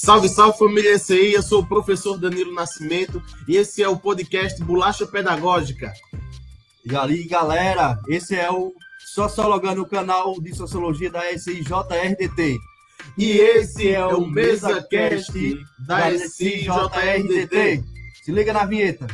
Salve, salve família SI, eu sou o professor Danilo Nascimento e esse é o podcast Bolacha Pedagógica. E aí, galera, esse é o Sociologando, o canal de Sociologia da SIJRDT. E esse é o MesaCast da SIJRDT. Se liga na vinheta.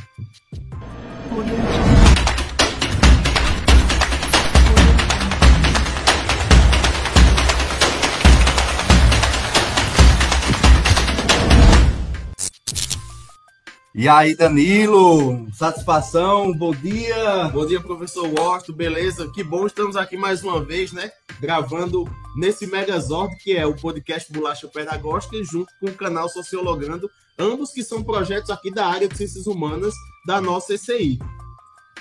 E aí, Danilo, satisfação, bom dia. Bom dia, professor Washington, beleza? Que bom, estamos aqui mais uma vez, né? Gravando nesse Megazord, que é o podcast Bolacha Pedagógica, junto com o canal Sociologando, ambos que são projetos aqui da área de Ciências Humanas da nossa ECI.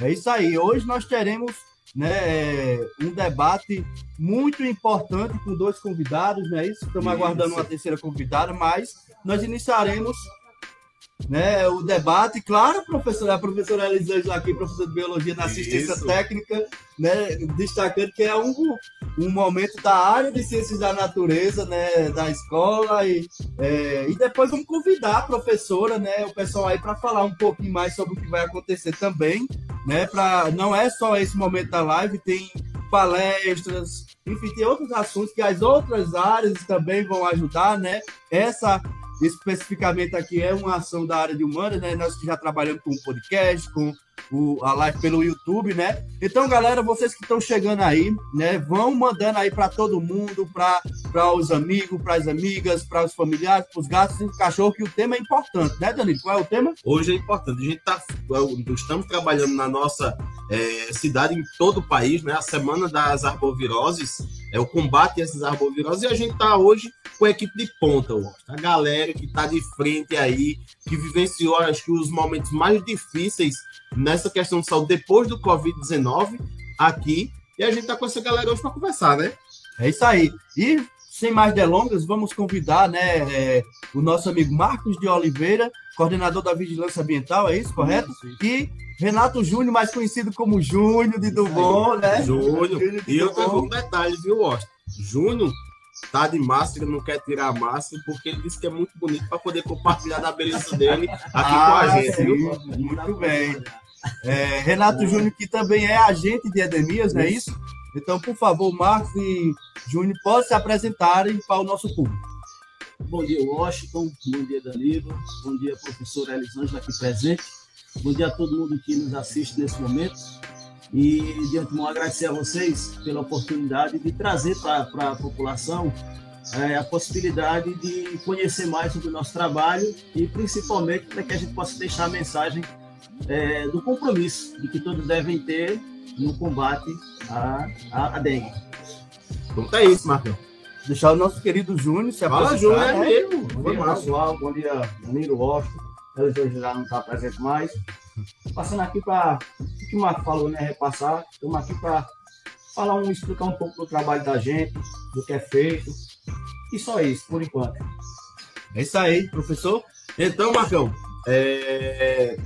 É isso aí, hoje nós teremos né, um debate muito importante com dois convidados, não é isso? Estamos isso. aguardando uma terceira convidada, mas nós iniciaremos né, o debate, claro, professora, a professora Elisângela aqui, professora de Biologia na Assistência Isso. Técnica, né, destacando que é um, um momento da área de Ciências da Natureza, né, da escola, e, é, e depois vamos convidar a professora, né, o pessoal aí para falar um pouquinho mais sobre o que vai acontecer também, né, pra, não é só esse momento da live, tem palestras, enfim, tem outros assuntos que as outras áreas também vão ajudar, né, essa especificamente aqui é uma ação da área de humanas, né? Nós já trabalhamos com podcast, com o, a live pelo YouTube, né? Então, galera, vocês que estão chegando aí, né? Vão mandando aí para todo mundo, para os amigos, para as amigas, para os familiares, para os gatos e os cachorros, que o tema é importante, né, Danilo? Qual é o tema? Hoje é importante. A gente tá, estamos trabalhando na nossa é, cidade, em todo o país, né? A Semana das Arboviroses, é o combate a essas arboviroses, e a gente está hoje com a equipe de ponta, a galera que está de frente aí, que vivenciou, acho que, os momentos mais difíceis nessa questão de saúde depois do Covid-19 aqui. E a gente tá com essa galera hoje para conversar, né? É isso aí. E sem mais delongas, vamos convidar né, é, o nosso amigo Marcos de Oliveira, coordenador da Vigilância Ambiental, é isso, correto? E Renato Júnior, mais conhecido como Júnior de Dubon, né? Júnior. E eu tenho um detalhe, viu, Washington? Júnior tá de máscara, não quer tirar a máscara, porque ele disse que é muito bonito para poder compartilhar da beleza dele aqui ah, com a gente, sim. viu? Muito bem. É, Renato Júnior, que também é agente de Edemias, não é isso? Então, por favor, Marcos e Júnior, podem se apresentarem para o nosso público. Bom dia, Washington. Bom dia, Danilo. Bom dia, professora Elisângela, aqui presente. Bom dia a todo mundo que nos assiste nesse momento. E, de antemão, agradecer a vocês pela oportunidade de trazer para a população é, a possibilidade de conhecer mais sobre o nosso trabalho e, principalmente, para que a gente possa deixar a mensagem é, do compromisso de que todos devem ter no combate à, à, à dengue. Então é isso, Marcão. Deixar o nosso querido Júnior se Fala, Júnior, é né? mesmo. Bom dia, pessoal. Bom dia, Danilo Rocha. Ela já não está presente mais. Passando aqui para o que o Marco falou, né? Repassar. Estamos aqui para falar um, explicar um pouco do trabalho da gente, do que é feito. E só isso, por enquanto. É isso aí, professor. Então, Marcão, é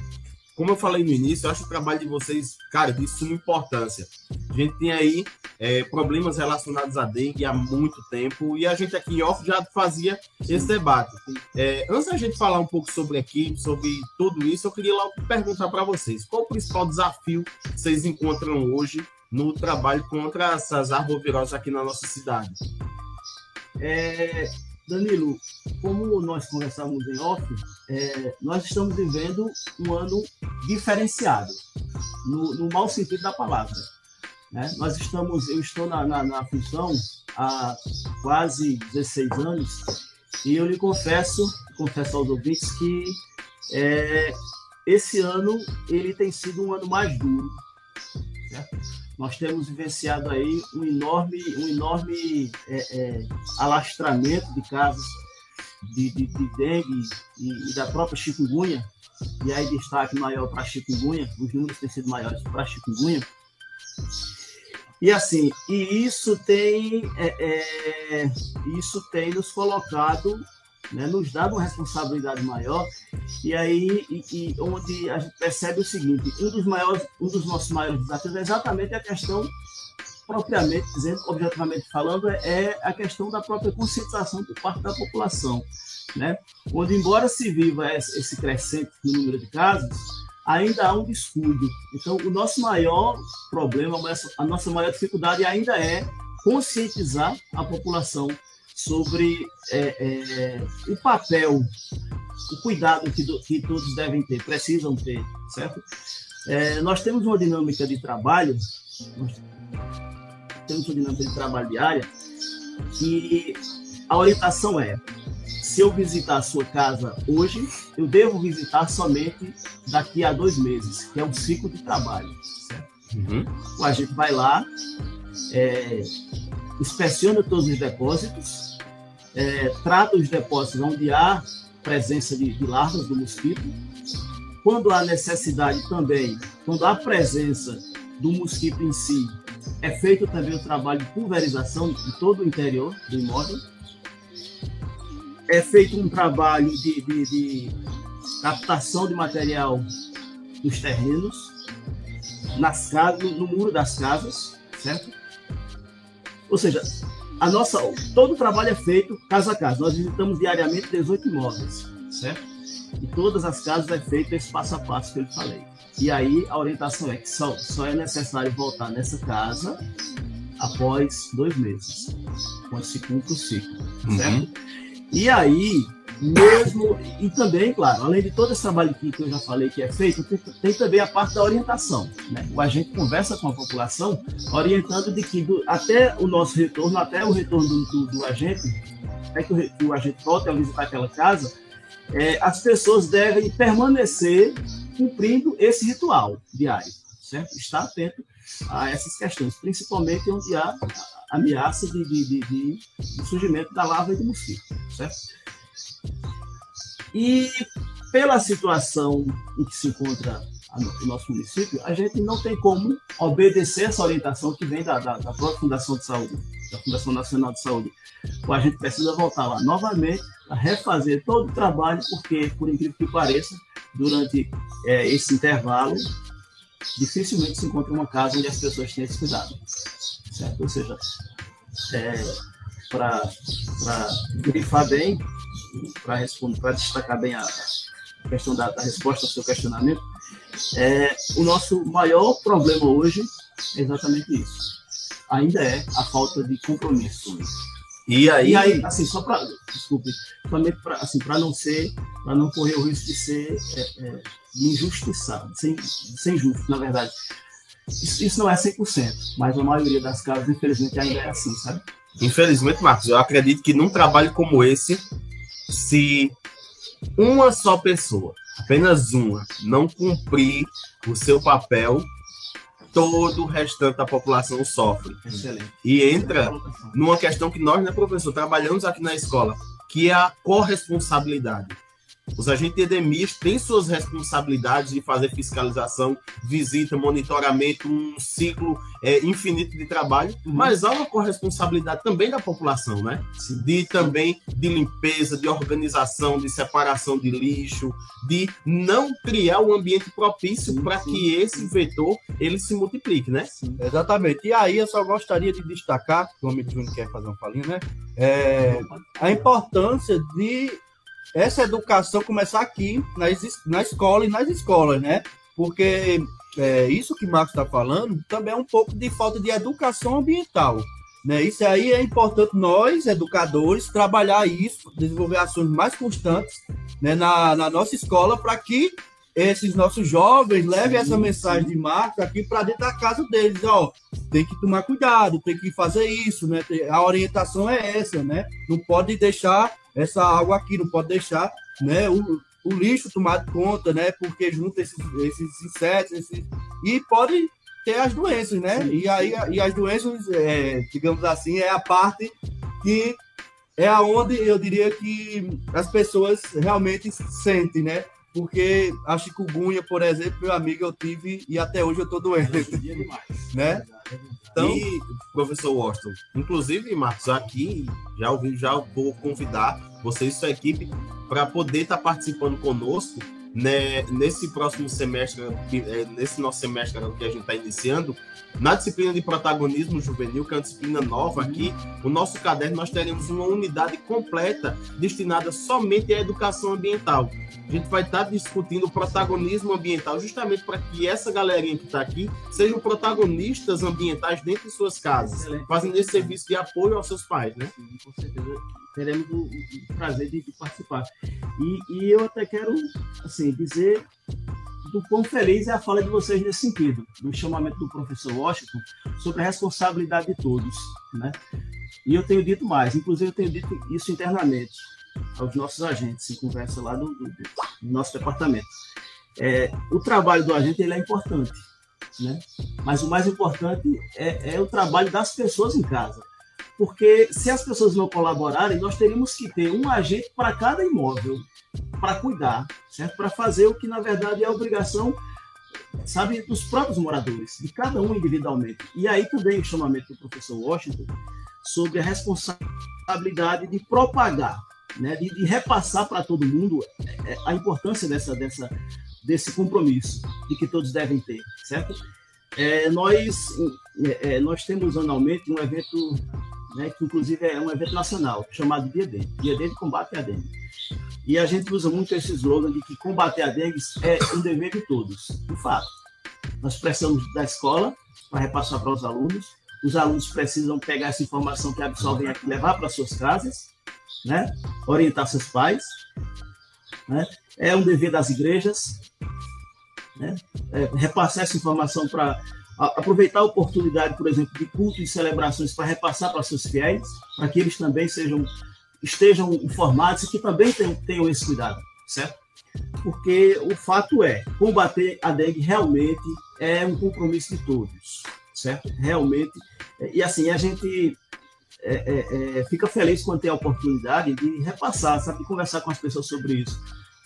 como eu falei no início, eu acho o trabalho de vocês, cara, de suma importância. A gente tem aí é, problemas relacionados à dengue há muito tempo e a gente aqui em off já fazia esse debate. É, antes da gente falar um pouco sobre aqui, sobre tudo isso, eu queria logo perguntar para vocês: qual o principal desafio que vocês encontram hoje no trabalho contra essas arboviroses aqui na nossa cidade? É, Danilo, como nós conversamos em off, é, nós estamos vivendo um ano diferenciado, no, no mau sentido da palavra. Né? Nós estamos, eu estou na, na, na, função há quase 16 anos e eu lhe confesso, confesso aos ouvintes que é, esse ano ele tem sido um ano mais duro. Certo? Nós temos vivenciado aí um enorme, um enorme é, é, alastramento de casos de, de, de dengue e, e, da própria chikungunya, e aí destaque maior para chikungunya, os números têm sido maiores para chikungunya. E assim, e isso tem, é, é isso tem nos colocado né, nos dá uma responsabilidade maior e aí e, e onde a gente percebe o seguinte um dos maiores um dos nossos maiores desafios é exatamente a questão propriamente dizendo, objetivamente falando, é a questão da própria conscientização por parte da população, né? Onde, embora se viva esse crescente número de casos, ainda há um descuido. Então, o nosso maior problema, a nossa maior dificuldade ainda é conscientizar a população sobre é, é, o papel, o cuidado que, do, que, todos devem ter, precisam ter, certo? É, nós temos uma dinâmica de trabalho, temos uma dinâmica de trabalho diária, que a orientação é se eu visitar a sua casa hoje, eu devo visitar somente daqui a dois meses, que é um ciclo de trabalho. Uhum. Então, a gente vai lá, é, inspeciona todos os depósitos, é, trata os depósitos onde há presença de, de larvas do mosquito. Quando há necessidade também, quando há presença do mosquito em si, é feito também o trabalho de pulverização de todo o interior do imóvel é feito um trabalho de, de, de captação de material dos terrenos, nas casas, no muro das casas, certo? Ou seja, a nossa, todo o trabalho é feito casa a casa. Nós visitamos diariamente 18 imóveis, certo? E todas as casas é feito esse passo a passo que eu falei. E aí a orientação é que só, só é necessário voltar nessa casa após dois meses, quando se cumpre o ciclo, certo? Uhum. E aí, mesmo. E também, claro, além de todo esse trabalho que, eu já falei que é feito, tem, tem também a parte da orientação. Né? O agente conversa com a população, orientando de que do, até o nosso retorno, até o retorno do, do, do agente, até que o, que o agente volte a visitar aquela casa, é, as pessoas devem permanecer cumprindo esse ritual diário, certo? Estar atento a essas questões, principalmente onde há ameaça de, de, de, de, surgimento da larva e do mosquito, certo? E pela situação em que se encontra o nosso município, a gente não tem como obedecer essa orientação que vem da, da, da própria Fundação de Saúde, da Fundação Nacional de Saúde. Então, a gente precisa voltar lá novamente a refazer todo o trabalho, porque, por incrível que pareça, durante é, esse intervalo, dificilmente se encontra uma casa onde as pessoas têm esse cuidado certo? Ou seja, é, para grifar bem, para destacar bem a questão da, da, resposta ao seu questionamento, é, o nosso maior problema hoje é exatamente isso. Ainda é a falta de compromisso. E aí, e aí assim, só para, desculpe, somente para assim, não ser, para não correr o risco de ser é, é, injustiçado, sem, sem justo, na verdade. Isso, isso não é 100%, mas a maioria das casas, infelizmente, ainda é assim, sabe? Infelizmente, Marcos, eu acredito que num trabalho como esse, se uma só pessoa, apenas uma, não cumprir o seu papel, todo o restante da população sofre. Excelente. E entra numa questão que nós, né, professor, trabalhamos aqui na escola, que é a corresponsabilidade. Os agentes de EDMIS têm suas responsabilidades de fazer fiscalização, visita, monitoramento, um ciclo é, infinito de trabalho, uhum. mas há uma corresponsabilidade também da população, né? De também de limpeza, de organização, de separação de lixo, de não criar um ambiente propício para que esse vetor ele se multiplique, né? Sim. Exatamente. E aí eu só gostaria de destacar, que o Júnior quer fazer um falinho, né? É, a importância de essa educação começar aqui nas, na escola e nas escolas, né? Porque é, isso que o Marcos está falando também é um pouco de falta de educação ambiental. Né? Isso aí é importante nós, educadores, trabalhar isso, desenvolver ações mais constantes né, na, na nossa escola para que esses nossos jovens levem essa mensagem de Marcos aqui para dentro da casa deles. Ó, tem que tomar cuidado, tem que fazer isso, né? A orientação é essa, né? Não pode deixar essa água aqui, não pode deixar né, o, o lixo tomado conta, né? Porque junta esses, esses insetos, esses, e pode ter as doenças, né? E aí e as doenças, é, digamos assim, é a parte que é aonde eu diria que as pessoas realmente sentem, né? Porque a chikungunya, por exemplo, meu amigo, eu tive e até hoje eu tô doente, né? Então, e, professor Washington, inclusive, Marcos, aqui já ouvi, já vou convidar você e sua equipe para poder estar tá participando conosco né, nesse próximo semestre, é, nesse nosso semestre que a gente está iniciando, na disciplina de protagonismo juvenil, que é uma disciplina nova aqui, o nosso caderno nós teremos uma unidade completa destinada somente à educação ambiental. A gente vai estar discutindo o protagonismo ambiental, justamente para que essa galerinha que está aqui sejam protagonistas ambientais dentro de suas casas, fazendo esse serviço de apoio aos seus pais, né? Sim, com certeza. Teremos o, o prazer de, de participar. E, e eu até quero, assim, dizer do quão feliz é a fala de vocês nesse sentido, do chamamento do professor Washington sobre a responsabilidade de todos, né? E eu tenho dito mais, inclusive eu tenho dito isso internamente aos nossos agentes, em conversa lá do, do, do nosso departamento. É, o trabalho do agente ele é importante, né? Mas o mais importante é, é o trabalho das pessoas em casa, porque se as pessoas não colaborarem, nós teríamos que ter um agente para cada imóvel, para cuidar, certo? Para fazer o que na verdade é a obrigação, sabe, dos próprios moradores, de cada um individualmente. E aí também o chamamento do professor Washington sobre a responsabilidade de propagar, né, de, de repassar para todo mundo é, é, a importância dessa, dessa, desse compromisso de que todos devem ter, certo? É, nós, é, é nós temos anualmente um evento, né, que inclusive é um evento nacional, chamado Dia D, Dia D de Combate à Dengue. E a gente usa muito esse slogan de que combater a dengue é um dever de todos. De fato, nós precisamos da escola para repassar para os alunos. Os alunos precisam pegar essa informação que absorvem aqui, levar para suas casas, né? orientar seus pais. Né? É um dever das igrejas né? É, repassar essa informação para aproveitar a oportunidade, por exemplo, de cultos e celebrações para repassar para seus fiéis, para que eles também sejam estejam informados e que também tenham, tenham esse cuidado, certo? Porque o fato é, combater a dengue realmente é um compromisso de todos, certo? Realmente. E assim, a gente é, é, é, fica feliz quando tem a oportunidade de repassar, sabe, de conversar com as pessoas sobre isso.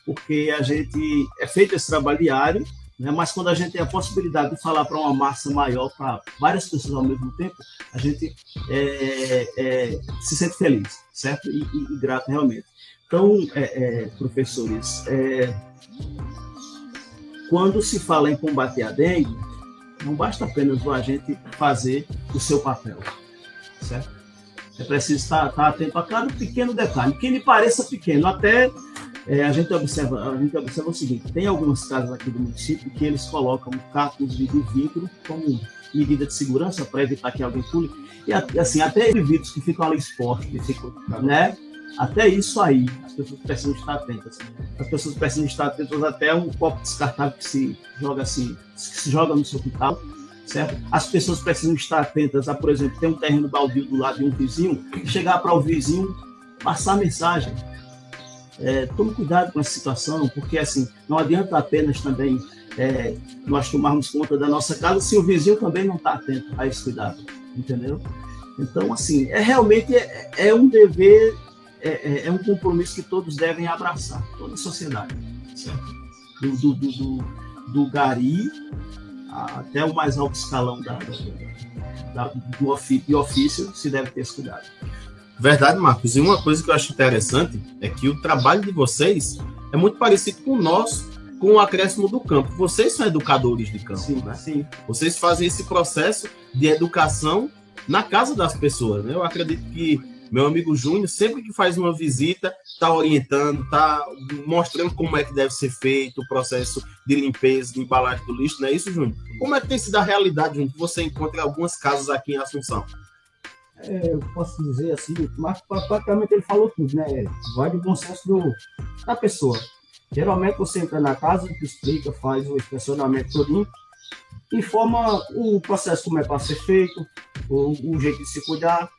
Porque a gente é feito esse trabalho diário, né? Mas quando a gente tem a possibilidade de falar para uma massa maior, para várias pessoas ao mesmo tempo, a gente é, é, se sente feliz, certo? E, e, e grato realmente. Então, é, é professores, é, quando se fala em combater a dengue, não basta apenas o agente fazer o seu papel, certo? É preciso estar, estar atento a cada pequeno detalhe, que lhe pareça pequeno, até é, a, gente observa, a gente observa o seguinte: tem algumas casas aqui do município que eles colocam cacos de vidro como medida de segurança para evitar que alguém pule. E assim, até vidros que ficam ali expostos, ficam, né? Até isso aí, as pessoas precisam estar atentas. As pessoas precisam estar atentas até um copo descartável que se joga assim, que se joga no seu quintal, certo? As pessoas precisam estar atentas a, por exemplo, ter um terreno baldio do lado de um vizinho, chegar para o vizinho, passar mensagem, é, tome cuidado com essa situação, porque assim, não adianta apenas também é, nós tomarmos conta da nossa casa se o vizinho também não está atento a esse cuidado, entendeu? Então, assim, é realmente é, é um dever, é, é, é, um compromisso que todos devem abraçar, toda a sociedade, certo? Do, do, do, do, do gari até o mais alto escalão da, da, da do ofício se deve ter esse cuidado. Verdade, Marcos. E uma coisa que eu acho interessante é que o trabalho de vocês é muito parecido com o nosso, com o acréscimo do campo. Vocês são educadores de campo, sim, né? Sim. Vocês fazem esse processo de educação na casa das pessoas, né? Eu acredito que meu amigo Júnior, sempre que faz uma visita, está orientando, está mostrando como é que deve ser feito o processo de limpeza, de embalagem do lixo, não é isso, Júnior? Como é que tem sido a realidade, Júnior, que você encontra em algumas casas aqui em Assunção? É, eu posso dizer assim, mas praticamente ele falou tudo, né? Vai do bom senso do, da pessoa. Geralmente você entra na casa, explica, faz o inspecionamento todinho, informa o processo como é para ser feito, o, o, jeito de se cuidar,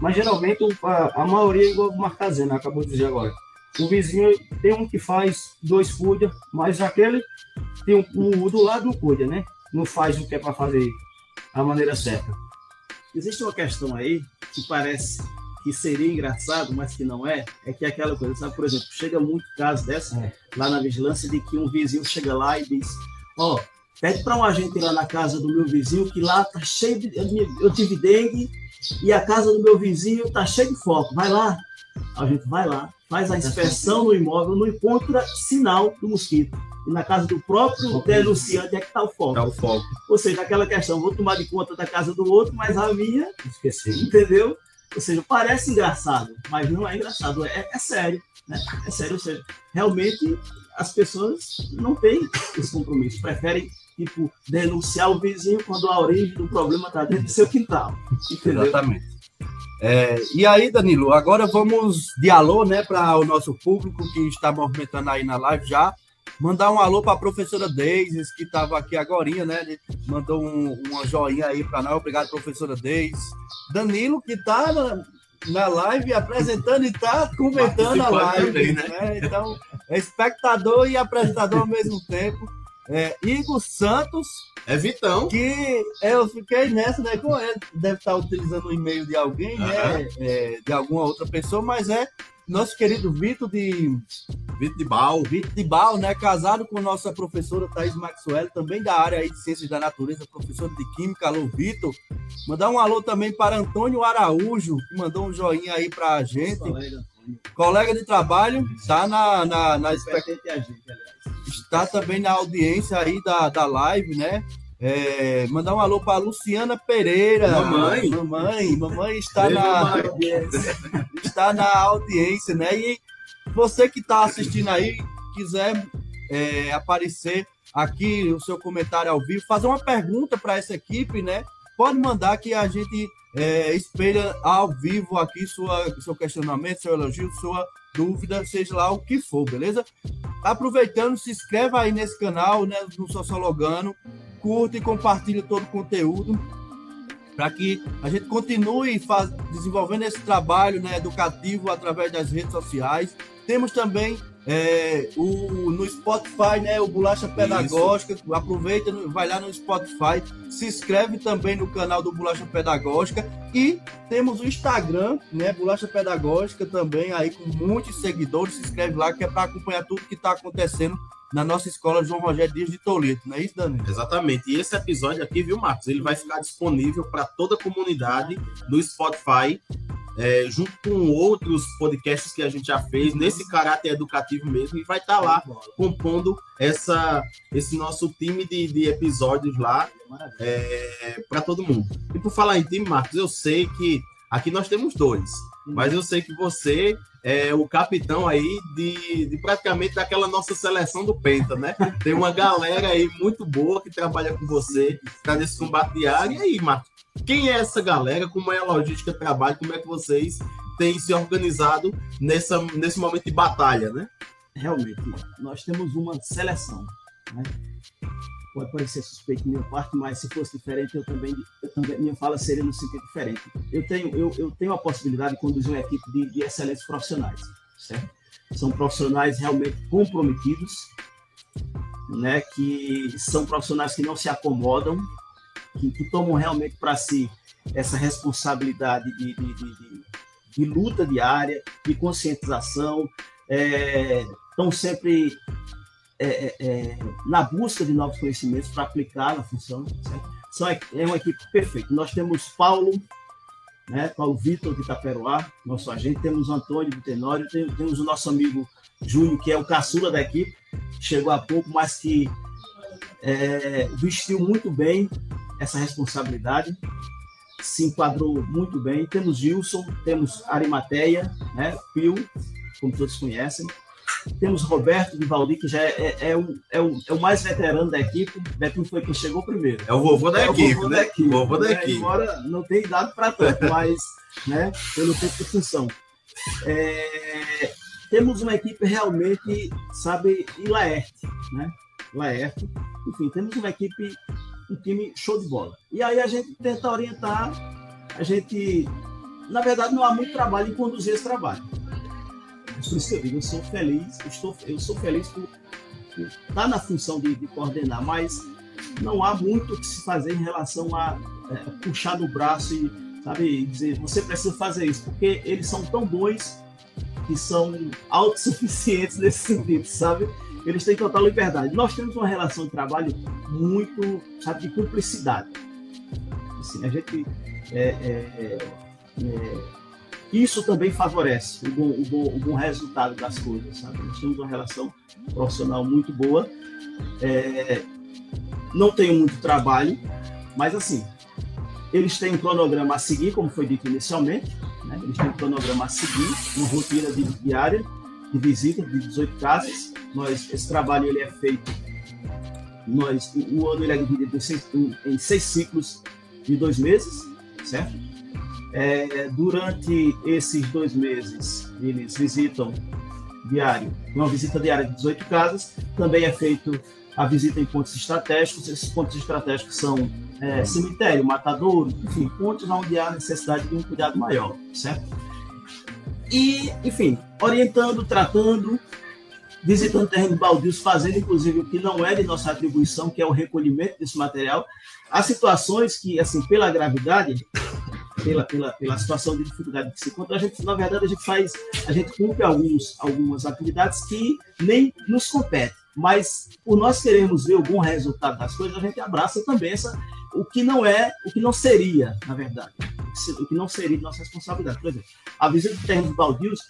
mas geralmente a, a maioria igual o Marcazena acabou de dizer agora. O vizinho tem um que faz dois cuida, mas aquele tem um, um do lado não cuida, né? Não faz o que é para fazer a maneira certa. Existe uma questão aí que parece que seria engraçado, mas que não é, é que é aquela coisa, sabe? Por exemplo, chega muito caso dessa é. lá na vigilância de que um vizinho chega lá e diz: Ó, oh, Pede para um agente ir lá na casa do meu vizinho, que lá tá cheio de. Eu tive dengue e a casa do meu vizinho tá cheia de foco. Vai lá. A gente vai lá, faz a inspeção no imóvel, não encontra sinal do mosquito. E na casa do próprio denunciante é que está o foco. Tá o foco. Ou seja, aquela questão, vou tomar de conta da casa do outro, mas a minha, Esqueci. entendeu? Ou seja, parece engraçado, mas não é engraçado, é, é sério. Né? É sério, ou seja, realmente as pessoas não têm esse compromisso, preferem tipo, denunciar o vizinho quando a origem do problema está dentro do seu quintal. Entendeu? Exatamente. É, e aí, Danilo, agora vamos de alô, né, para o nosso público que está movimentando aí na live já. Mandar um alô para a professora Deise, que estava aqui agora, né? Mandou um, uma joinha aí para nós. Obrigado, professora Deise. Danilo, que está na, na live apresentando e está comentando a live. também, né? né? Então, é espectador e apresentador ao mesmo tempo. É, Igor Santos, É Vitão. que eu fiquei nessa, né? Com ele, deve estar utilizando o e-mail de alguém, né? é, de alguma outra pessoa, mas é nosso querido Vitor de Vitor de Bal. Vitor de Bal, né? Casado com nossa professora Thaís Maxwell, também da área aí de Ciências da Natureza, professora de Química. Alô, Vitor. Mandar um alô também para Antônio Araújo, que mandou um joinha aí para a gente. Colega Colega de trabalho, tá na, na, na competente a gente, aliás. Está também na audiência aí da, da live, né? É, mandar um alô para Luciana Pereira. Mamãe. Mamãe, mamãe está na, está na audiência, né? E você que está assistindo aí, quiser é, aparecer aqui o seu comentário ao vivo, fazer uma pergunta para essa equipe, né? Pode mandar que a gente é, espelha ao vivo aqui sua, seu questionamento, seu elogio, sua dúvida, seja lá o que for, beleza? Aproveitando, se inscreva aí nesse canal, né, no Sociologano, curta e compartilha todo o conteúdo para que a gente continue faz, desenvolvendo esse trabalho né, educativo através das redes sociais. Temos também é, o, no Spotify, né, o Bolacha Pedagógica. Aproveita, vai lá no Spotify, se inscreve também no canal do Bolacha Pedagógica e temos o Instagram, né, Bolacha Pedagógica também aí com muitos seguidores. Se inscreve lá que é para acompanhar tudo que está acontecendo na nossa escola João Rogério Dias de Toledo, não é isso, Dani? Exatamente. E esse episódio aqui, viu, Marcos? Ele vai ficar disponível para toda a comunidade no Spotify, é, junto com outros podcasts que a gente já fez, nesse caráter educativo mesmo, e vai estar lá compondo essa, esse nosso time de, de episódios lá é, para todo mundo. E por falar em time, Marcos, eu sei que aqui nós temos dois, mas eu sei que você é o capitão aí de, de praticamente daquela nossa seleção do Penta, né? Tem uma galera aí muito boa que trabalha com você, está nesse combate diário. E aí, Marcos, quem é essa galera? Como é a logística trabalho? Como é que vocês têm se organizado nessa, nesse momento de batalha, né? realmente, nós temos uma seleção. Né? Pode parecer suspeito minha parte, mas se fosse diferente, eu também, eu também minha fala seria no sentido diferente. Eu tenho, eu, eu tenho a possibilidade de conduzir uma equipe de, de excelentes profissionais, certo? São profissionais realmente comprometidos, né? Que são profissionais que não se acomodam, que, que tomam realmente para si essa responsabilidade de, de, de, de, luta diária, de conscientização, é, estão sempre é, é, é, na busca de novos conhecimentos para aplicar na função. Certo? São, é uma equipe perfeita. Nós temos Paulo, né, Paulo Vitor de Itaperuá, nosso agente, temos Antônio de Tenório, tem- temos o nosso amigo Júnior, que é o caçula da equipe, chegou há pouco, mas que é, vestiu muito bem essa responsabilidade, se enquadrou muito bem. Temos Gilson, temos Arimateia, né, Pio, como todos conhecem. Temos Roberto de Valdir, que já é, é, é o, é, o, é o mais veterano da equipe. Betinho foi quem chegou primeiro. É o vovô da É o equipe, vovô né? da equipe, O vovô da né? equipe. Embora não tenha dado para tanto, mas né, pelo tempo de função. É, temos uma equipe realmente, sabe, em Laerte, né? Laerte. Enfim, temos uma equipe, um time show de bola. E aí a gente tenta orientar, a gente, na verdade, não há muito trabalho em conduzir esse trabalho. Por isso que eu digo, eu sou feliz, eu, estou, eu sou feliz por, por estar na função de, de coordenar, mas não há muito o que se fazer em relação a é, puxar no braço e sabe, dizer você precisa fazer isso, porque eles são tão bons que são autossuficientes nesse sentido, sabe? Eles têm total liberdade. Nós temos uma relação de trabalho muito, sabe, de cumplicidade. Assim, a gente é, é, é, isso também favorece o bom, o, bom, o bom, resultado das coisas, sabe? Nós temos uma relação profissional muito boa. É, não tenho muito trabalho, mas assim, eles têm um cronograma a seguir, como foi dito inicialmente, né? eles têm um cronograma a seguir, uma rotina diária de visita de 18 casas. Nós, esse trabalho ele é feito, nós, o ano ele é dividido em seis, em seis ciclos de dois meses, certo? É, durante esses dois meses, eles visitam diário, uma visita diária de 18 casas, também é feito a visita em pontos estratégicos. Esses pontos estratégicos são é, cemitério, matadouro, enfim, pontos onde há necessidade de um cuidado maior, certo? E, enfim, orientando, tratando, visitando terrenos baldios, fazendo inclusive o que não é de nossa atribuição, que é o recolhimento desse material. Há situações que, assim, pela gravidade, pela, pela, pela situação de dificuldade que se encontra, a gente, na verdade, a gente faz, a gente cumpre alguns, algumas atividades que nem nos competem mas por nós queremos ver algum resultado das coisas, a gente abraça também essa, o que não é, o que não seria, na verdade, o que não seria nossa responsabilidade. Por exemplo, a visita de terrenos baldios,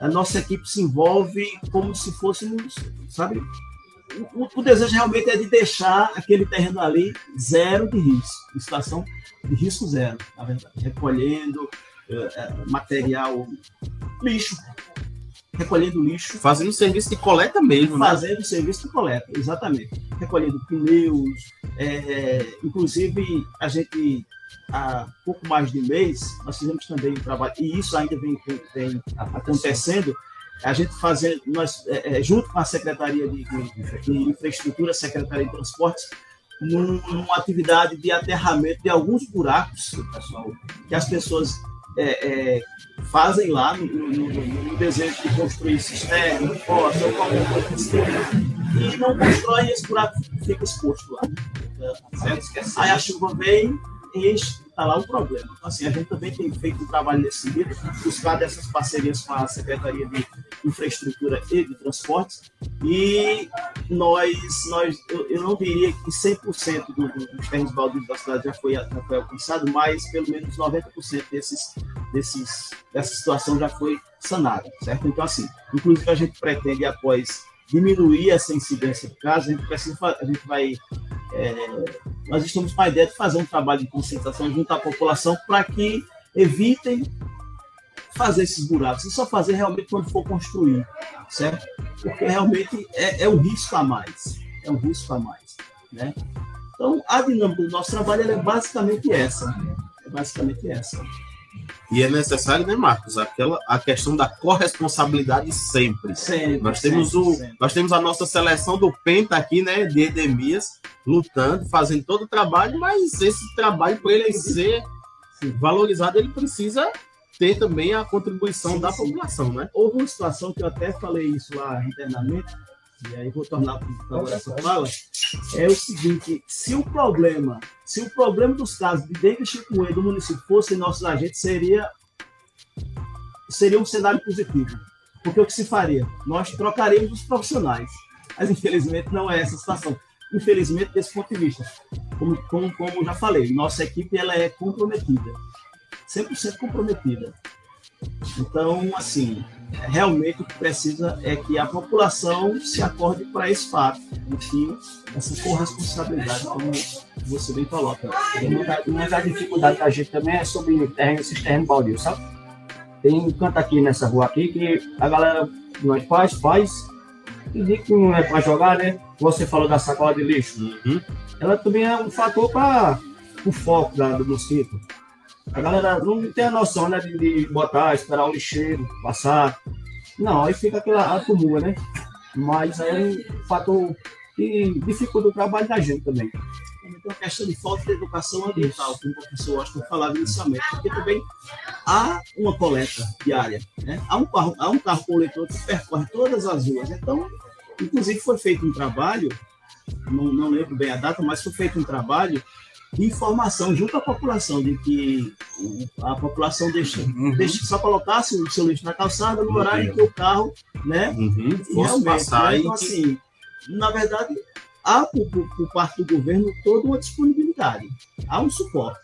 a nossa equipe se envolve como se fôssemos, sabe? O, o, desejo realmente é de deixar aquele terreno ali zero de risco, situação de risco zero, na verdade, recolhendo uh, material, lixo, recolhendo lixo. Fazendo serviço de coleta mesmo, né? Fazendo né? serviço de coleta, exatamente. Recolhendo pneus, é, inclusive a gente há pouco mais de mês nós fizemos também um trabalho e isso ainda vem, vem acontecendo. A gente fazendo, nós é, é, junto com a Secretaria de, de, de Infraestrutura, Secretaria de Transportes, numa atividade de aterramento de alguns buracos, pessoal, que as pessoas é, é, fazem lá no, no, no, desejo de construir cisterna, fossa ou qualquer coisa e não constroem esse buraco fica exposto lá. Certo? Aí a chuva vem, enche, está lá um problema. Então, assim, a gente também tem feito um trabalho nesse sentido, buscar dessas parcerias com a Secretaria de Infraestrutura e de Transportes, e nós, nós eu, eu não diria que 100% do, dos terrenos baldios da cidade já foi, já foi alcançado, mas pelo menos 90% desses, desses, dessa situação já foi sanada, certo? Então, assim, inclusive a gente pretende, após diminuir essa incidência de casos, a gente, precisa, a gente vai é, nós estamos com a ideia de fazer um trabalho de conscientização junto à população para que evitem fazer esses buracos e só fazer realmente quando for construir, certo? Porque realmente é, é um risco a mais, é um risco a mais, né? Então, a dinâmica do nosso trabalho é basicamente essa, é basicamente essa. E é necessário, né, Marcos, aquela a questão da corresponsabilidade sempre. sempre nós temos sempre, o sempre. nós temos a nossa seleção do Penta aqui, né, de Edemias, lutando, fazendo todo o trabalho, mas esse trabalho para ele ser valorizado, ele precisa ter também a contribuição sim, da sim. população, né? Houve uma situação que eu até falei isso lá internamente, e aí vou tornar para essa fala, é o seguinte, se o problema, se o problema dos casos de dengue chikungunya do município fossem nossos agentes, seria, seria um cenário positivo. Porque o que se faria? Nós trocaríamos os profissionais. Mas, infelizmente, não é essa a situação. Infelizmente, desse ponto de vista. Como, como, como já falei, nossa equipe ela é comprometida. 100% comprometida. Então, assim, realmente o que precisa é que a população se acorde para esse fato, enfim, essa corresponsabilidade, como você bem coloca. Mas a dificuldade da gente também é sobre terreno, esses terrenos baldios, sabe? Tem um canto aqui nessa rua aqui que a galera, nós faz, faz, e diz que não é para jogar, né? Você falou da sacola de lixo. Uhum. Ela também é um fator para o foco da, do mosquito. A galera não tem a noção, né, de, de botar, esperar o lixeiro passar. Não, aí fica aquela acumula, né? Mas aí é um fator que dificulta o trabalho da gente também. Então, a questão de falta de educação ambiental, como o professor Austin falava inicialmente, porque também há uma coleta diária, né? Há um carro, há um carro coletor que percorre todas as ruas. Então, inclusive foi feito um trabalho, não, não lembro bem a data, mas foi feito um trabalho informação junto à população, de que a população deixa, uhum. deixa só colocasse o seu lixo na calçada no horário uhum. que o carro, né? Uhum. Passar né? Então, assim, na verdade, há por, por, por, parte do governo toda uma disponibilidade, há um suporte.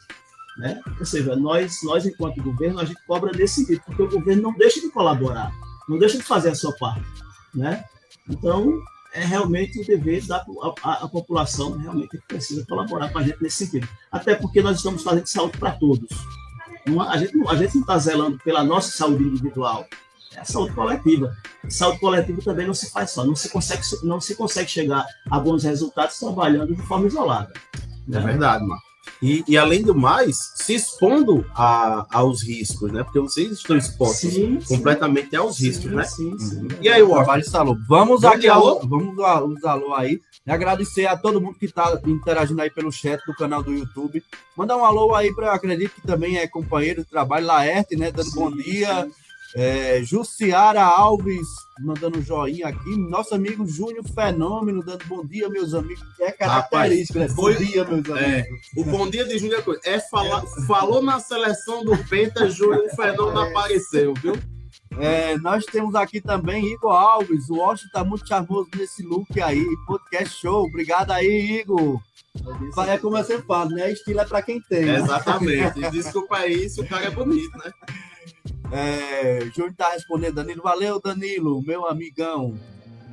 Né? Ou seja, nós, nós, enquanto governo, a gente cobra nesse sentido, porque o governo não deixa de colaborar, não deixa de fazer a sua parte. Né? Então, é realmente o dever da a, a, população realmente que precisa colaborar com a gente nesse sentido. Até porque nós estamos fazendo saúde para todos. Não, a gente, a gente não está zelando pela nossa saúde individual, é a saúde coletiva. saúde coletiva também não se faz só, não se consegue, não se consegue chegar a bons resultados trabalhando de forma isolada. É verdade, Marco. E, e, além do mais, se expondo a, aos riscos, né? Porque vocês estão expostos sim, completamente sim. aos riscos, sim, né? Sim, sim. E aí, o trabalho instalou. Vamos aqui, alô? vamos os alô aí. E agradecer a todo mundo que está interagindo aí pelo chat do canal do YouTube. Mandar um alô aí para, acredito que também é companheiro de trabalho, Laerte, né? Dando bom dia. É, Jussiara Alves mandando um joinha aqui. Nosso amigo Júnior Fenômeno dando bom dia, meus amigos. É característico, Rapaz, né? Bom dia, meus é, amigos. É, o bom dia de Júnior é, é falar, falou na seleção do Penta, Júnior Fenômeno é. apareceu, viu? É, nós temos aqui também Igor Alves. O Washington tá muito charmoso nesse look aí. Podcast show. Obrigado aí, Igor. É como eu sempre falo, né? Estilo é para quem tem. Né? Exatamente. Desculpa aí se o cara é bonito, né? É, Júnior tá respondendo, Danilo. Valeu, Danilo, meu amigão.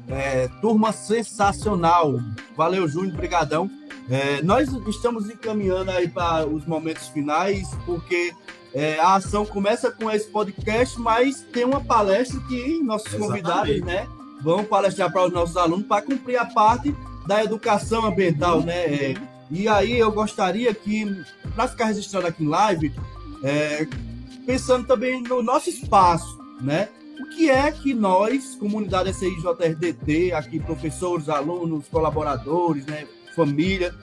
É, turma sensacional. Valeu, Júnior, brigadão. É, nós estamos encaminhando aí para os momentos finais, porque é, a ação começa com esse podcast, mas tem uma palestra que nossos Exatamente. convidados, né, vão palestrar para os nossos alunos para cumprir a parte da educação ambiental, né? É, e aí eu gostaria que, para ficar registrado aqui em live, é, pensando também no nosso espaço, né? O que é que nós, comunidade SIJRDT, aqui professores, alunos, colaboradores, né, família,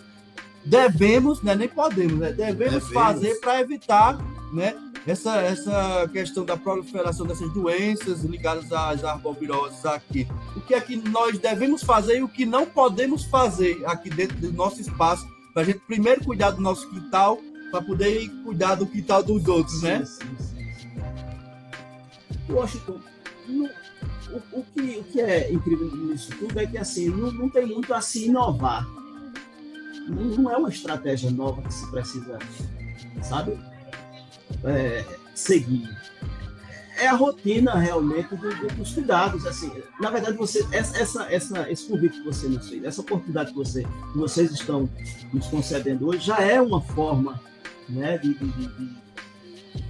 devemos, né, nem podemos, né, devemos, devemos. fazer para evitar, né, essa, essa questão da proliferação dessas doenças ligadas às arboviroses aqui. O que é que nós devemos fazer e o que não podemos fazer aqui dentro do nosso espaço para a gente primeiro cuidar do nosso quintal para poder cuidar do quintal dos outros, né? Sim, sim, sim. Washington, no, o, o, que, o que é incrível nisso tudo é que assim, não, não tem muito a se inovar. Não, não é uma estratégia nova que se precisa, sabe, é, seguir é a rotina realmente do, do, dos cuidados. Assim, na verdade, você essa, essa, essa, esse convite que você nos fez, essa oportunidade que, você, que vocês estão nos concedendo hoje, já é uma forma né, de, de,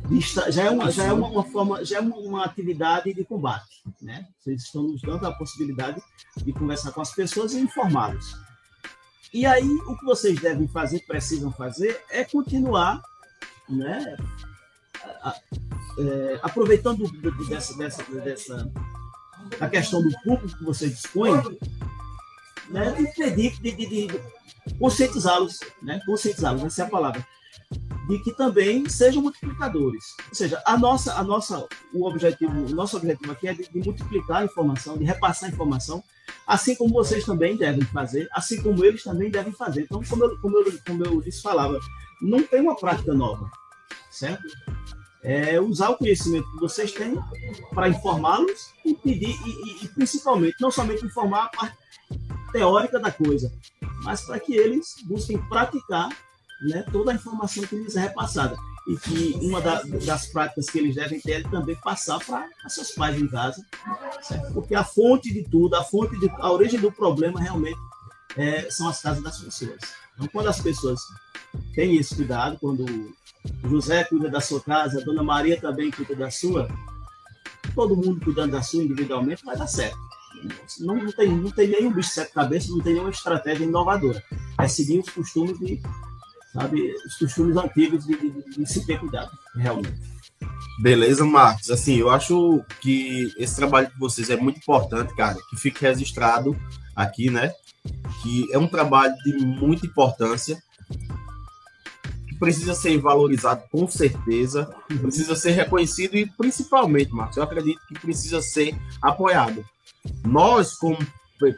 de, já é, uma, já é uma, uma, forma, já é uma, atividade de combate. Né? Vocês estão nos dando a possibilidade de conversar com as pessoas e informá-los. E aí, o que vocês devem fazer, precisam fazer, é continuar né, é, aproveitando dessa, dessa, dessa a questão do público que vocês dispõem, né, de, de, de, de conscientizá-los, né, conscientizá-los, essa é a palavra, de que também sejam multiplicadores. Ou seja, a nossa, a nossa, o objetivo, o nosso objetivo aqui é de, de multiplicar a informação, de repassar a informação, assim como vocês também devem fazer, assim como eles também devem fazer. Então, como eu, como eu, como eu disse, falava, não tem uma prática nova, certo? É usar o conhecimento que vocês têm para informá-los e pedir, e, e, e, principalmente, não somente informar a parte teórica da coisa, mas para que eles busquem praticar né, toda a informação que lhes é repassada. E que uma da, das práticas que eles devem ter é também passar para seus pais em casa, certo? porque a fonte de tudo, a fonte de, a origem do problema realmente é, são as casas das pessoas. Então, quando as pessoas têm esse cuidado, quando José cuida da sua casa, Dona Maria também cuida da sua, todo mundo cuidando da sua individualmente, vai dar certo. Não, não, tem, não tem nenhum bicho de sete cabeças, não tem nenhuma estratégia inovadora. É seguir os costumes de, sabe, os costumes antigos de, de, de se ter cuidado, realmente. Beleza, Marcos. Assim, eu acho que esse trabalho de vocês é muito importante, cara, que fique registrado aqui, né? Que é um trabalho de muita importância, que precisa ser valorizado com certeza, precisa ser reconhecido e principalmente, Marcos, eu acredito que precisa ser apoiado. Nós, como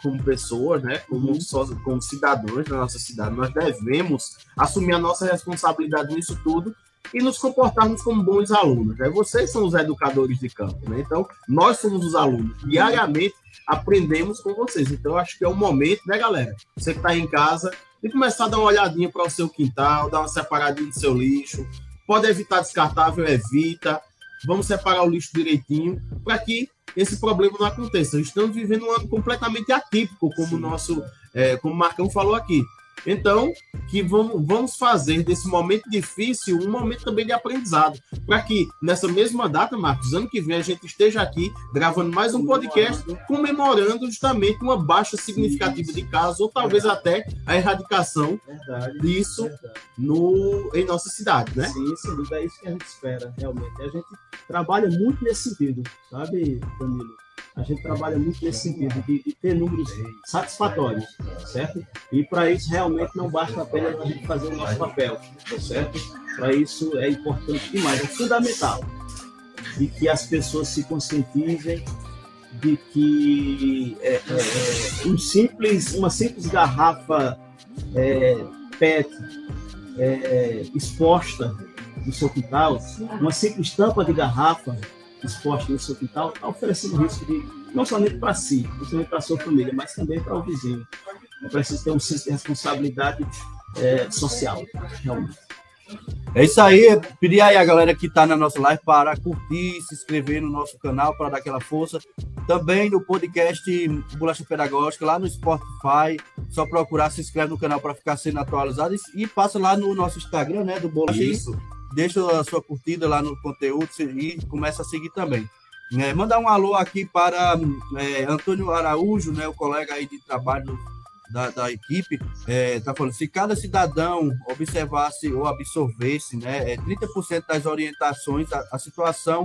como pessoas, né, como, uhum. como cidadãos da nossa cidade, nós devemos assumir a nossa responsabilidade nisso tudo e nos comportarmos como bons alunos. Né? Vocês são os educadores de campo, né? então nós somos os alunos. Diariamente aprendemos com vocês. Então acho que é o momento, né, galera? Você que está em casa, de começar a dar uma olhadinha para o seu quintal, dar uma separadinha do seu lixo. Pode evitar descartável, evita. Vamos separar o lixo direitinho para que esse problema não aconteça. Estamos vivendo um ano completamente atípico, como o nosso, é, como o Marcão falou aqui. Então, que vamos, vamos fazer desse momento difícil um momento também de aprendizado, para que nessa mesma data, Marcos, ano que vem a gente esteja aqui gravando mais um podcast comemorando justamente uma baixa significativa de casos ou talvez até a erradicação verdade, disso verdade. No, em nossa cidade, né? Sim, sim, é isso que a gente espera, realmente. A gente trabalha muito nesse sentido, sabe, Danilo? A gente trabalha muito nesse sentido, de, de ter números satisfatórios, certo? E para isso realmente não basta apenas a gente fazer o nosso papel, certo? Para isso é importante demais, é fundamental de que as pessoas se conscientizem de que é, é, é um simples, uma simples garrafa é, PET é, exposta no seu quintal, uma simples tampa de garrafa exposta no seu quintal, está oferecendo risco de, não somente para si, não somente para a sua família, mas também para o vizinho. É preciso ter um senso de responsabilidade é, social, realmente. É isso aí, pedir aí a galera que está na nossa live para curtir, se inscrever no nosso canal para dar aquela força. Também no podcast Bolacha Pedagógica, lá no Spotify. Só procurar, se inscreve no canal para ficar sendo atualizado e passa lá no nosso Instagram, né, do Bolacha. Isso deixa a sua curtida lá no conteúdo e começa a seguir também. É, mandar um alô aqui para é, Antônio Araújo, né, o colega aí de trabalho da, da equipe, é, tá falando, se cada cidadão observasse ou absorvesse né, é, 30% das orientações, a, a, situação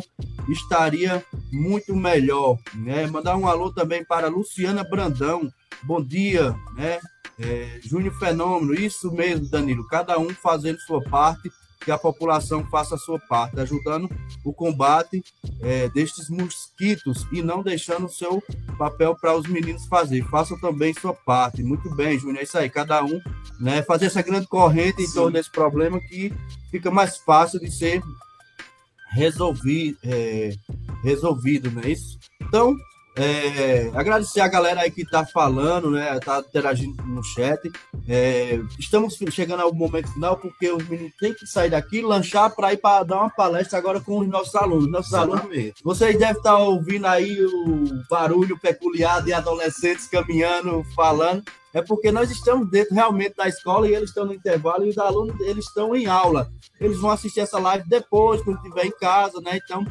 estaria muito melhor. Né? Mandar um alô também para Luciana Brandão, bom dia, né? É, Júnior Fenômeno, isso mesmo, Danilo, cada um fazendo sua parte que a população faça a sua parte, ajudando o combate é, destes mosquitos e não deixando o seu papel para os meninos fazer. Façam também sua parte. Muito bem, Júnior, é isso aí. Cada um né, fazer essa grande corrente em Sim. torno desse problema que fica mais fácil de ser resolvi, é, resolvido, não é isso? Então, é, agradecer a galera aí que está falando, né? Tá interagindo no chat. É, estamos chegando ao momento final porque os meninos têm que sair daqui, lanchar para ir para dar uma palestra agora com os nossos alunos. Nossos alunos, vocês devem estar tá ouvindo aí o barulho peculiar de adolescentes caminhando, falando. É porque nós estamos dentro realmente da escola e eles estão no intervalo e os alunos eles estão em aula. Eles vão assistir essa live depois, quando estiver em casa, né? Então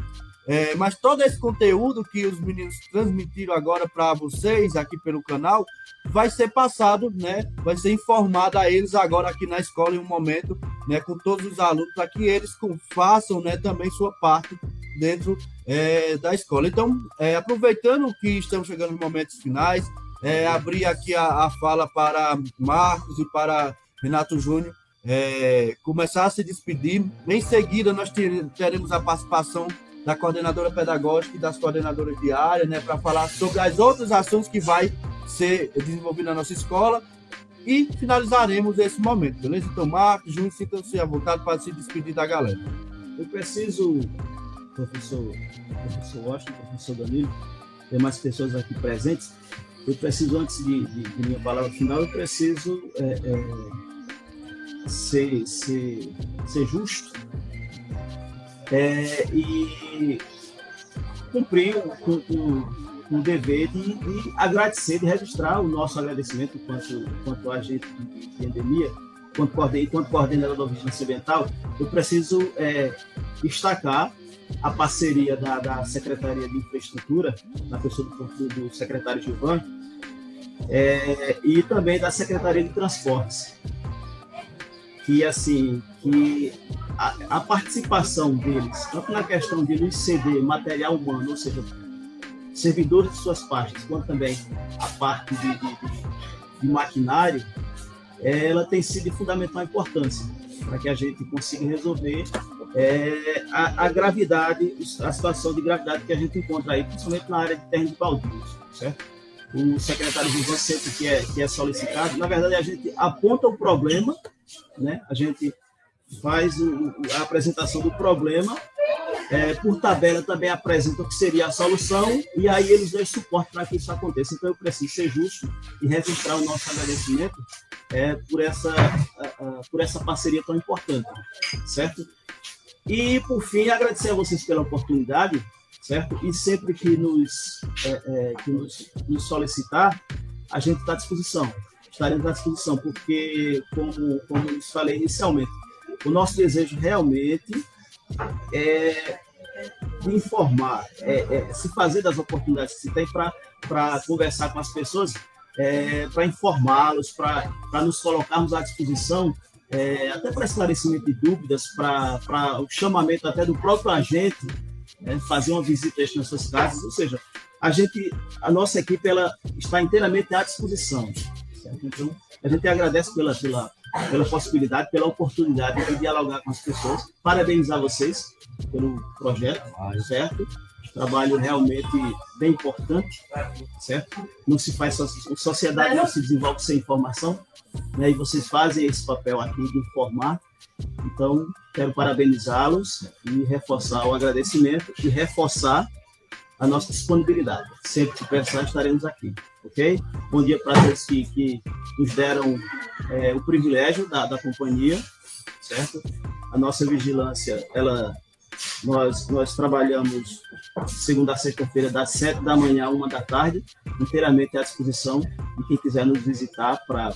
é, mas todo esse conteúdo que os meninos transmitiram agora para vocês aqui pelo canal vai ser passado, né? Vai ser informado a eles agora aqui na escola em um momento, né? Com todos os alunos para que eles façam, né? Também sua parte dentro é, da escola. Então, é, aproveitando que estamos chegando nos momentos finais, é, abrir aqui a, a, fala para Marcos e para Renato Júnior. É, começar a se despedir. Em seguida, nós teremos a participação da coordenadora pedagógica e das coordenadoras de área, né, para falar sobre as outras ações que vai ser desenvolvido na nossa escola e finalizaremos esse momento, beleza? Então, Marcos, Júnior, sintam-se à vontade para se despedir da galera. Eu preciso, professor, professor Washington, professor Danilo, tem mais pessoas aqui presentes, eu preciso, antes de, de, de minha palavra final, eu preciso é, é, ser, ser, ser justo é, e cumpriu com, o dever de, de, agradecer, de registrar o nosso agradecimento quanto, quanto agente de, de endemia, quanto, quanto coordenador da vigilância ambiental, eu preciso é, destacar a parceria da, da, Secretaria de Infraestrutura, na pessoa do, do secretário Gilvan, é, e também da Secretaria de Transportes, que assim que a, a, participação deles, tanto na questão de nos ceder material humano, ou seja, servidores de suas partes, quanto também a parte de, de, de maquinário, ela tem sido de fundamental importância para que a gente consiga resolver é, a, a, gravidade, a situação de gravidade que a gente encontra aí, principalmente na área de terrenos baldios, certo? O secretário de sempre que é, que é solicitado, na verdade a gente aponta o problema, né? A gente faz o, a apresentação do problema, é, por tabela também apresenta o que seria a solução, e aí eles dão suporte para que isso aconteça. Então eu preciso ser justo e registrar o nosso agradecimento é, por, essa, por essa parceria tão importante, certo? E, por fim, agradecer a vocês pela oportunidade, certo? E sempre que nos, é, é, que nos, nos solicitar, a gente está à disposição. Estaremos à disposição, porque, como, como eu falei inicialmente, o nosso desejo realmente é informar, é, é, se fazer das oportunidades que se tem para conversar com as pessoas, é, para informá-los, para nos colocarmos à disposição, é, até para esclarecimento de dúvidas, para o chamamento até do próprio agente, né, fazer uma visita nas suas casas, ou seja, a gente, a nossa equipe, ela está inteiramente à disposição. Certo? Então, a gente agradece pela, pela, pela possibilidade, pela oportunidade de dialogar com as pessoas. Parabenizar vocês pelo projeto, certo? Trabalho realmente bem importante, certo? Não se faz sociedade não se desenvolve sem informação, né? E vocês fazem esse papel aqui de informar. Então, quero parabenizá-los e reforçar o agradecimento e reforçar a nossa disponibilidade. Sempre que precisar, estaremos aqui, ok? Bom dia para todos que, que nos deram é, o privilégio da, da companhia, certo? A nossa vigilância, ela, nós, nós trabalhamos segunda a sexta-feira, das sete da manhã a uma da tarde, inteiramente à disposição de quem quiser nos visitar para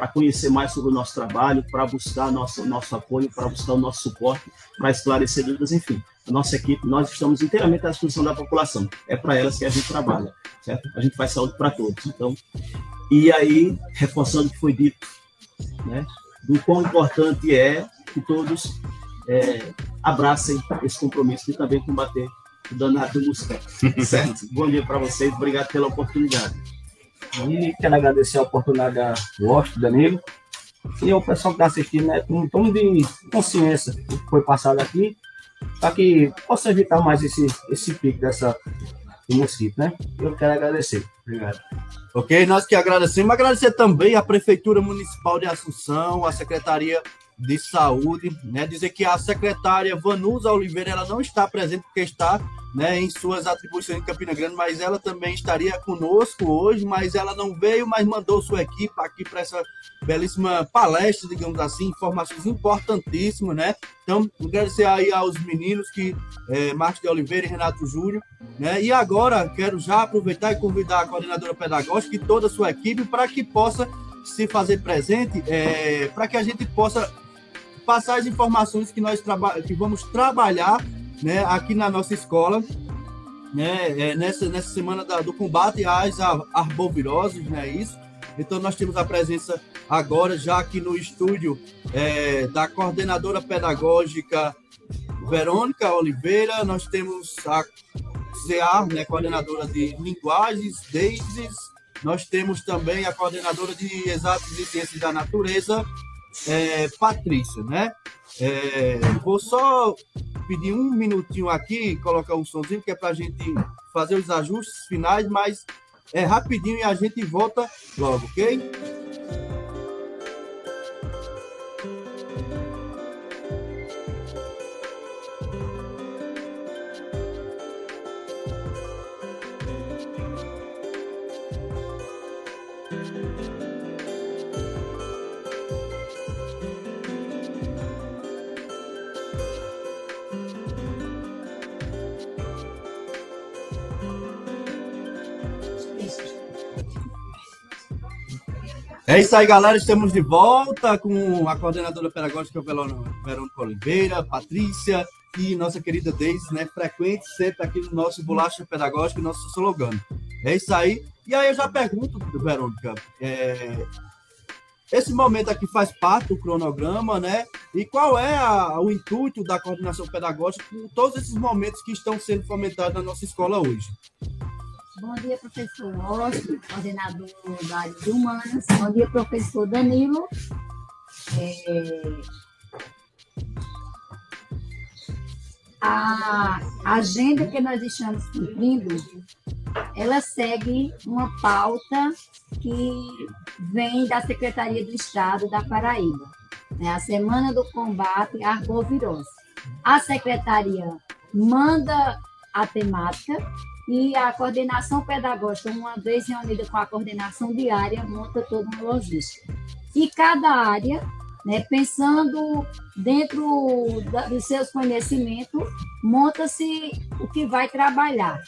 para conhecer mais sobre o nosso trabalho, para buscar nosso, nosso apoio, para buscar o nosso suporte, para esclarecer dúvidas, enfim a nossa equipe, nós estamos inteiramente à disposição da população. É para elas que a gente trabalha, certo? A gente faz saúde para todos. Então, e aí, reforçando o que foi dito, né? Do quão importante é que todos é, abracem esse compromisso de também combater o danado do mosquito, certo? Bom dia para vocês, obrigado pela oportunidade. E quero agradecer a oportunidade da Lost, Danilo, e o pessoal que está assistindo, né, com um tom de consciência do que foi passado aqui, para que possa evitar mais esse, esse pico dessa, mosquito, né? Eu quero agradecer. Obrigado. Ok, nós que agradecemos. Agradecer também à Prefeitura Municipal de Assunção, à Secretaria de Saúde, né? Dizer que a secretária Vanusa Oliveira ela não está presente porque está né, em suas atribuições em Campina Grande, mas ela também estaria conosco hoje, mas ela não veio, mas mandou sua equipe aqui para essa belíssima palestra, digamos assim, informações importantíssimas, né? Então, agradecer aí aos meninos que é, Marcos de Oliveira e Renato Júnior, né? E agora quero já aproveitar e convidar a coordenadora pedagógica e toda a sua equipe para que possa se fazer presente, é, para que a gente possa passar as informações que nós que vamos trabalhar né, aqui na nossa escola, né, é, nessa, nessa semana da, do combate às arboviroses, né, isso. Então, nós temos a presença agora, já aqui no estúdio, é, da coordenadora pedagógica Verônica Oliveira, nós temos a CEAR, né, coordenadora de linguagens, Deises, nós temos também a coordenadora de Exatas e Ciências da Natureza, é, Patrícia, né? É, vou só pedir um minutinho aqui, colocar um somzinho, que é para a gente fazer os ajustes finais, mas é rapidinho e a gente volta logo, ok? É isso aí, galera. Estamos de volta com a coordenadora pedagógica Verônica Oliveira, Patrícia e nossa querida Deise, né? Frequente sempre aqui no nosso Bolacha Pedagógica nosso slogan. É isso aí. E aí eu já pergunto, Verônica, é... esse momento aqui faz parte do cronograma, né? E qual é a, o intuito da coordenação pedagógica com todos esses momentos que estão sendo fomentados na nossa escola hoje? Bom dia, professor Oscar, coordenador da área de humanas. Bom dia, professor Danilo. É... A agenda que nós estamos cumprindo, ela segue uma pauta que vem da Secretaria do Estado da Paraíba. né, a Semana do Combate à Arbovirose. A secretaria manda a temática e a coordenação pedagógica, uma vez reunida com a coordenação diária, monta toda uma logística. E cada área, né, pensando dentro da, dos seus conhecimentos, monta-se o que vai trabalhar.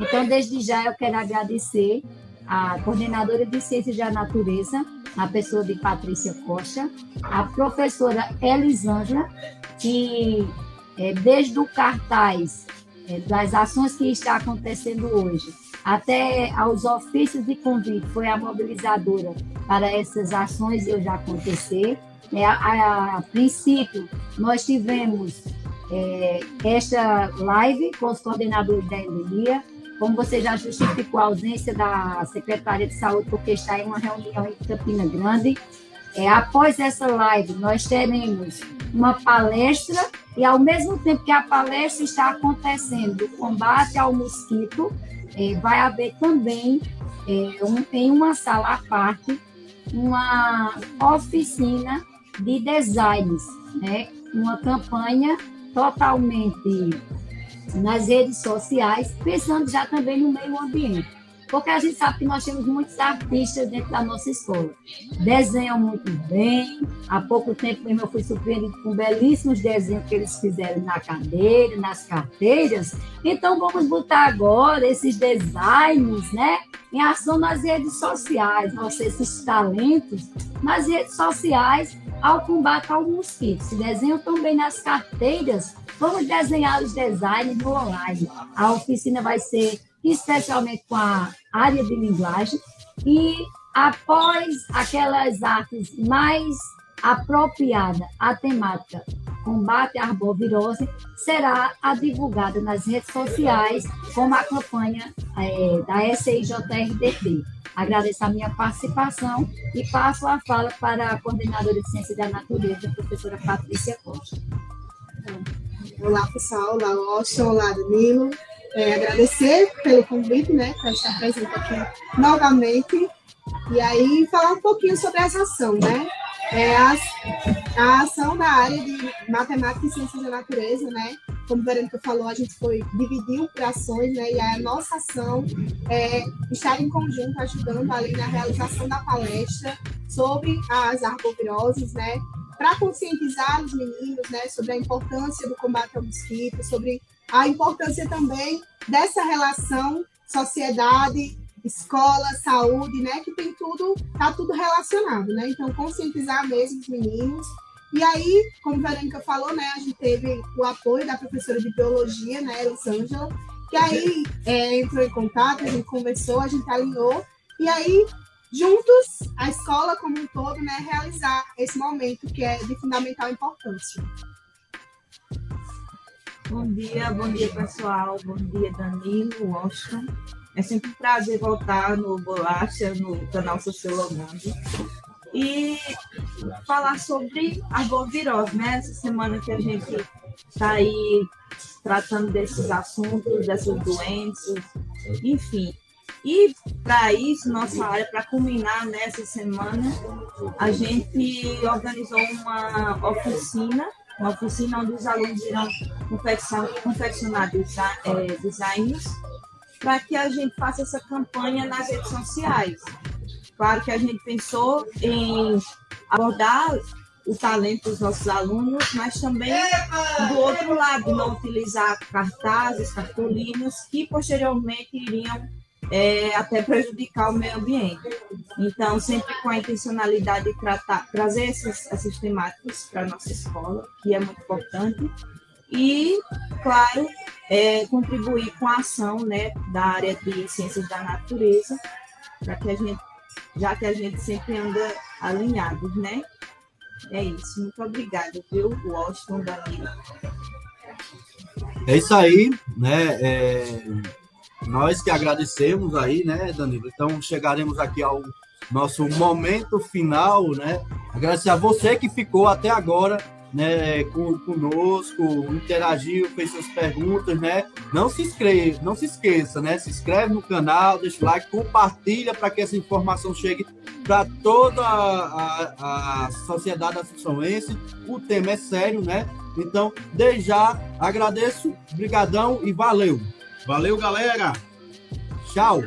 Então, desde já, eu quero agradecer a coordenadora de Ciências da Natureza, a pessoa de Patrícia Costa, a professora Elisângela, que é, desde o cartaz das ações que está acontecendo hoje, até aos ofícios de convite, foi a mobilizadora para essas ações eu já acontecer. É, a, a, a, princípio, nós tivemos é, esta live com os coordenadores da endemia, como você já justificou a ausência da secretária de saúde, porque está em uma reunião em Campina Grande, é, após essa live, nós teremos uma palestra e, ao mesmo tempo que a palestra está acontecendo, o combate ao mosquito, é, vai haver também, é, um, em uma sala à parte, uma oficina de designs, né? uma campanha totalmente nas redes sociais, pensando já também no meio ambiente. Porque a gente sabe que nós temos muitos artistas dentro da nossa escola. Desenham muito bem. Há pouco tempo mesmo eu fui surpreendido com belíssimos desenhos que eles fizeram na cadeira, nas carteiras. Então vamos botar agora esses designs, né? Em ação nas redes sociais, nossa, esses talentos nas redes sociais ao combate ao mosquito. Se desenham também nas carteiras, vamos desenhar os designs no online. A oficina vai ser especialmente com a área de linguagem, e após aquelas artes mais apropriadas à temática combate à arbovirose, será a divulgada nas redes sociais como a campanha é, da SIJRDP. Agradeço a minha participação e passo a fala para a coordenadora de Ciência da Natureza, professora Patrícia Costa. Olá, pessoal. Olá, Austin. Olá, Danilo é, agradecer pelo convite, né, para estar presente aqui novamente, e aí falar um pouquinho sobre essa ação, né? É a, a ação da área de matemática e ciências da natureza, né? Como a Verônica falou, a gente foi dividiu por ações, né? E a nossa ação é estar em conjunto ajudando ali na realização da palestra sobre as arboviroses, né? Para conscientizar os meninos, né, sobre a importância do combate ao mosquito, sobre a importância também dessa relação sociedade, escola, saúde, né, que tem tudo, tá tudo relacionado, né? Então conscientizar mesmo os meninos. E aí, como a Verônica falou, né, a gente teve o apoio da professora de biologia, né, Elisângela, que aí é, entrou em contato, a gente conversou, a gente alinhou, e aí juntos, a escola como um todo, né, realizar esse momento que é de fundamental importância. Bom dia, bom dia pessoal, bom dia Danilo, Washington. É sempre um prazer voltar no Bolacha, no canal Sociologando. E falar sobre a arbovirose, né? Essa semana que a gente está aí tratando desses assuntos, dessas doenças, enfim. E para isso, nossa área, para culminar nessa semana, a gente organizou uma oficina uma oficina onde os alunos irão confeccionar é, designs para que a gente faça essa campanha nas redes sociais. Claro que a gente pensou em abordar o talento dos nossos alunos, mas também do outro lado, não utilizar cartazes, cartolinas que posteriormente iriam é, até prejudicar o meio ambiente. Então, sempre com a intencionalidade de tratar, trazer esses, essas temáticas para a nossa escola, que é muito importante, e, claro, é, contribuir com a ação né, da área de ciências da natureza, para que a gente, já que a gente sempre anda alinhados, né? É isso. Muito obrigada, viu, Washington Danilo. É isso aí, né? É nós que agradecemos aí, né, Danilo? Então chegaremos aqui ao nosso momento final, né? Agradecer a você que ficou até agora né, conosco, interagiu, fez suas perguntas, né? Não se inscreva, não se esqueça, né? Se inscreve no canal, deixa o like, compartilha para que essa informação chegue para toda a, a, a sociedade assunçãoense. O tema é sério, né? Então, desde já, agradeço, brigadão e valeu. Valeu, galera! Tchau!